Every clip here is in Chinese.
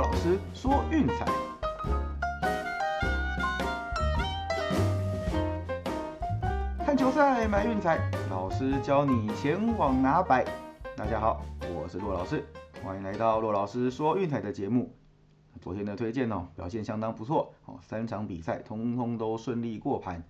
老师说运彩，看球赛买运彩，老师教你前往哪摆。大家好，我是骆老师，欢迎来到骆老师说运彩的节目。昨天的推荐哦，表现相当不错哦，三场比赛通通都顺利过盘。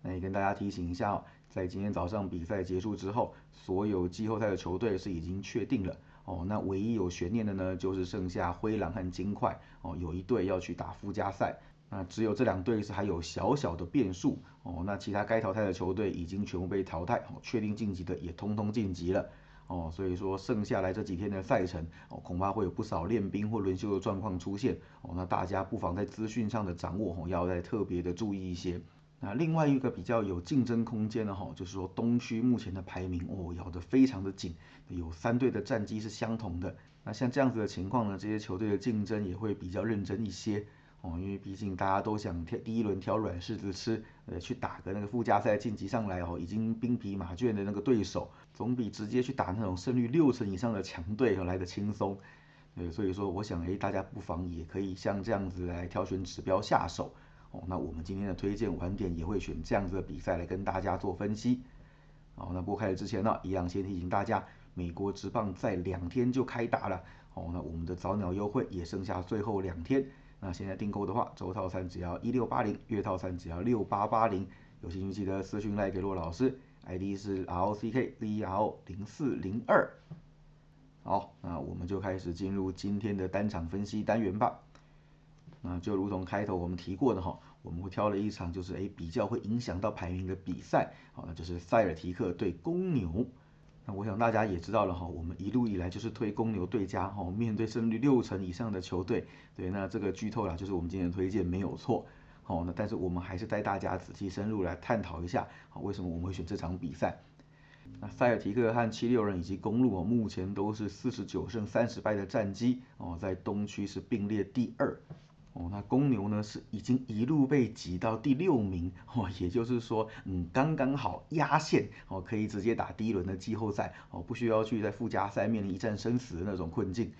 那也跟大家提醒一下哦，在今天早上比赛结束之后，所有季后赛的球队是已经确定了。哦，那唯一有悬念的呢，就是剩下灰狼和金块。哦，有一队要去打附加赛，那只有这两队是还有小小的变数。哦，那其他该淘汰的球队已经全部被淘汰。哦，确定晋级的也通通晋级了。哦，所以说剩下来这几天的赛程哦，恐怕会有不少练兵或轮休的状况出现。哦，那大家不妨在资讯上的掌握哦，要再特别的注意一些。那另外一个比较有竞争空间的哈，就是说东区目前的排名哦咬得非常的紧，有三队的战绩是相同的。那像这样子的情况呢，这些球队的竞争也会比较认真一些哦，因为毕竟大家都想挑第一轮挑软柿子吃，呃，去打个那个附加赛晋级上来哦，已经兵疲马倦的那个对手，总比直接去打那种胜率六成以上的强队来的轻松。对，所以说我想哎，大家不妨也可以像这样子来挑选指标下手。哦，那我们今天的推荐晚点也会选这样子的比赛来跟大家做分析。好，那播开始之前呢，一样先提醒大家，美国职棒在两天就开打了。哦，那我们的早鸟优惠也剩下最后两天。那现在订购的话，周套餐只要一六八零，月套餐只要六八八零。有兴趣记得私讯来给洛老师，ID 是 R O C K Z R O 零四零二。好，那我们就开始进入今天的单场分析单元吧。就如同开头我们提过的哈，我们会挑了一场就是诶比较会影响到排名的比赛，好，那就是塞尔提克对公牛。那我想大家也知道了哈，我们一路以来就是推公牛对家哈，面对胜率六成以上的球队，对，那这个剧透啦，就是我们今天的推荐没有错，好，那但是我们还是带大家仔细深入来探讨一下，好，为什么我们会选这场比赛？那塞尔提克和七六人以及公路哦，目前都是四十九胜三十败的战绩哦，在东区是并列第二。哦，那公牛呢是已经一路被挤到第六名哦，也就是说，嗯，刚刚好压线哦，可以直接打第一轮的季后赛哦，不需要去在附加赛面临一战生死的那种困境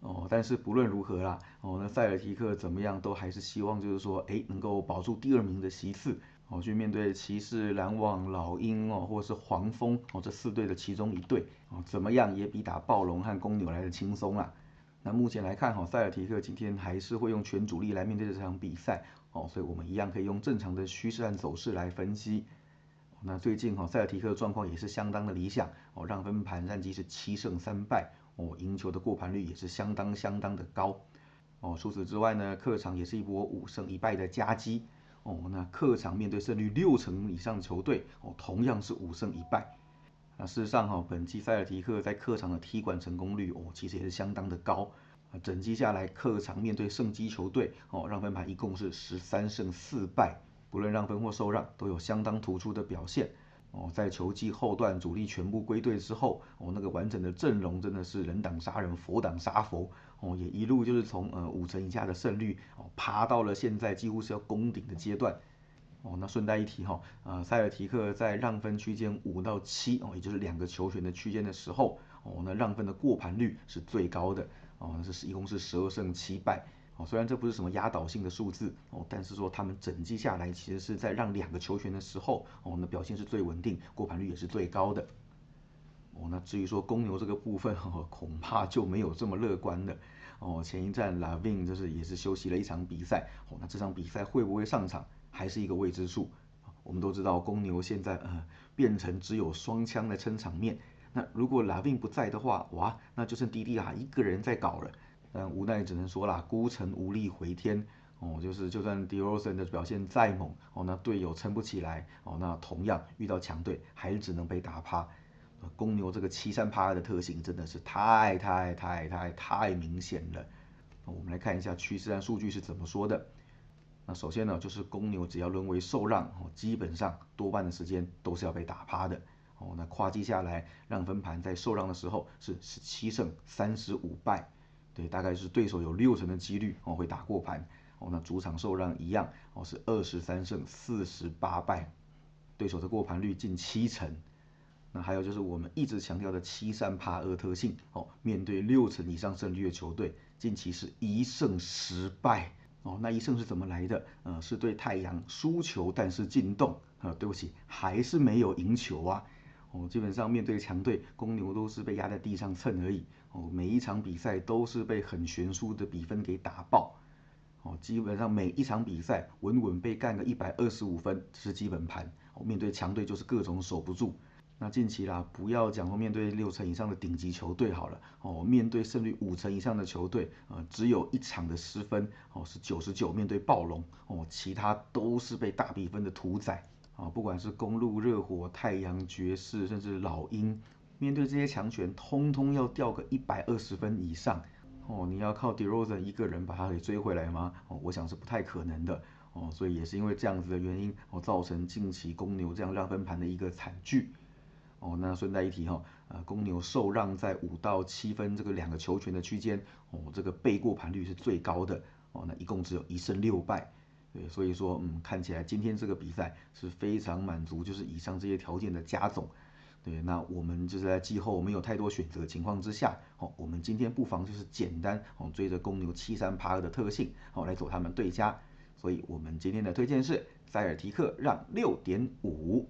哦。但是不论如何啦，哦，那塞尔提克怎么样都还是希望就是说，哎，能够保住第二名的席次哦，去面对骑士、篮网、老鹰哦，或者是黄蜂哦这四队的其中一队哦，怎么样也比打暴龙和公牛来的轻松啊。那目前来看，哈，塞尔提克今天还是会用全主力来面对这场比赛，哦，所以我们一样可以用正常的趋势和走势来分析。那最近哈，塞尔提克的状况也是相当的理想，哦，让分盘战绩是七胜三败，哦，赢球的过盘率也是相当相当的高，哦，除此之外呢，客场也是一波五胜一败的夹击，哦，那客场面对胜率六成以上的球队，哦，同样是五胜一败。那事实上哈，本季塞尔提克在客场的踢馆成功率哦，其实也是相当的高。整季下来，客场面对胜基球队哦，让分盘一共是十三胜四败，不论让分或受让，都有相当突出的表现哦。在球季后段主力全部归队之后哦，那个完整的阵容真的是人挡杀人，佛挡杀佛哦，也一路就是从呃五成以下的胜率哦，爬到了现在几乎是要攻顶的阶段。哦，那顺带一提哈，呃，塞尔提克在让分区间五到七哦，也就是两个球权的区间的时候，哦，那让分的过盘率是最高的，哦，那是一共是十二胜七败，哦，虽然这不是什么压倒性的数字，哦，但是说他们整季下来其实是在让两个球权的时候，哦，那表现是最稳定，过盘率也是最高的，哦，那至于说公牛这个部分哦，恐怕就没有这么乐观了，哦，前一站拉文就是也是休息了一场比赛，哦，那这场比赛会不会上场？还是一个未知数。我们都知道公牛现在呃变成只有双枪来撑场面。那如果拉宾不在的话，哇，那就剩迪迪亚一个人在搞了。但无奈只能说啦，孤城无力回天。哦，就是就算迪罗森的表现再猛，哦，那队友撑不起来，哦，那同样遇到强队还是只能被打趴。公牛这个欺山怕二的特性真的是太太太太太明显了。我们来看一下趋势和数据是怎么说的。那首先呢，就是公牛只要沦为受让，哦，基本上多半的时间都是要被打趴的，哦，那跨季下来，让分盘在受让的时候是十七胜三十五败，对，大概是对手有六成的几率哦会打过盘，哦，那主场受让一样，哦是二十三胜四十八败，对手的过盘率近七成，那还有就是我们一直强调的七三八二特性哦，面对六成以上胜率的球队，近期是一胜十败。哦。那一胜是怎么来的？呃，是对太阳输球，但是进洞。呃，对不起，还是没有赢球啊。哦，基本上面对强队，公牛都是被压在地上蹭而已。哦，每一场比赛都是被很悬殊的比分给打爆。哦，基本上每一场比赛稳稳被干个一百二十五分是基本盘。哦，面对强队就是各种守不住。那近期啦，不要讲说面对六成以上的顶级球队好了。哦，面对胜率五成以上的球队，呃，只有一场的失分，哦是九十九，面对暴龙，哦，其他都是被大比分的屠宰。啊，不管是公路、热火、太阳、爵士，甚至老鹰，面对这些强权，通通要掉个一百二十分以上。哦，你要靠 d e r o z a 一个人把他给追回来吗？哦，我想是不太可能的。哦，所以也是因为这样子的原因，哦，造成近期公牛这样让分盘的一个惨剧。哦，那顺带一提哈，呃，公牛受让在五到七分这个两个球权的区间，哦，这个背过盘率是最高的。哦，那一共只有一胜六败。对，所以说，嗯，看起来今天这个比赛是非常满足，就是以上这些条件的加总。对，那我们就是在季后没有太多选择情况之下，哦，我们今天不妨就是简单哦追着公牛七三八二的特性，哦来走他们对家。所以我们今天的推荐是塞尔提克让六点五。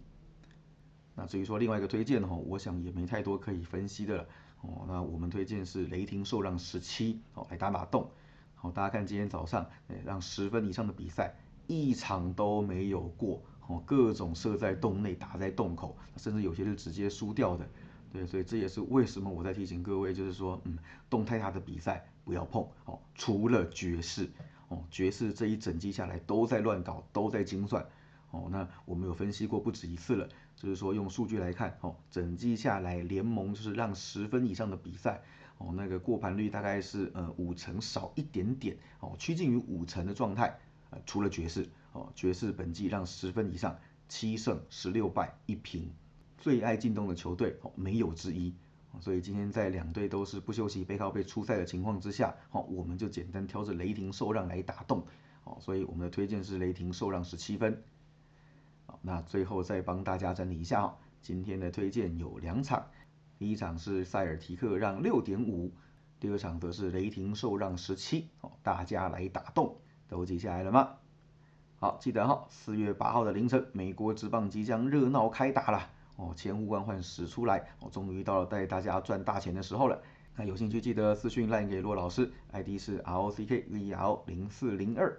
那至于说另外一个推荐哦，我想也没太多可以分析的了。哦，那我们推荐是雷霆受让十七，哦来打打洞。好，大家看今天早上，让十分以上的比赛一场都没有过，哦，各种射在洞内，打在洞口，甚至有些是直接输掉的，对，所以这也是为什么我在提醒各位，就是说，嗯，洞太大的比赛不要碰，哦，除了爵士，哦，爵士这一整季下来都在乱搞，都在精算，哦，那我们有分析过不止一次了，就是说用数据来看，哦，整季下来联盟就是让十分以上的比赛。哦，那个过盘率大概是呃五成少一点点哦，趋近于五成的状态。呃，除了爵士哦，爵士本季让十分以上，七胜十六败一平，最爱进洞的球队哦没有之一。所以今天在两队都是不休息背靠背出赛的情况之下，哦，我们就简单挑着雷霆受让来打洞。哦，所以我们的推荐是雷霆受让十七分。好，那最后再帮大家整理一下哦，今天的推荐有两场。第一场是塞尔提克让六点五，第二场则是雷霆受让十七。哦，大家来打洞，都记下来了吗？好，记得哈，四月八号的凌晨，美国职棒即将热闹开打了。哦，千呼万唤始出来，哦，终于到了带大家赚大钱的时候了。那有兴趣记得私讯赖给骆老师，ID 是 R O C K V L 零四零二。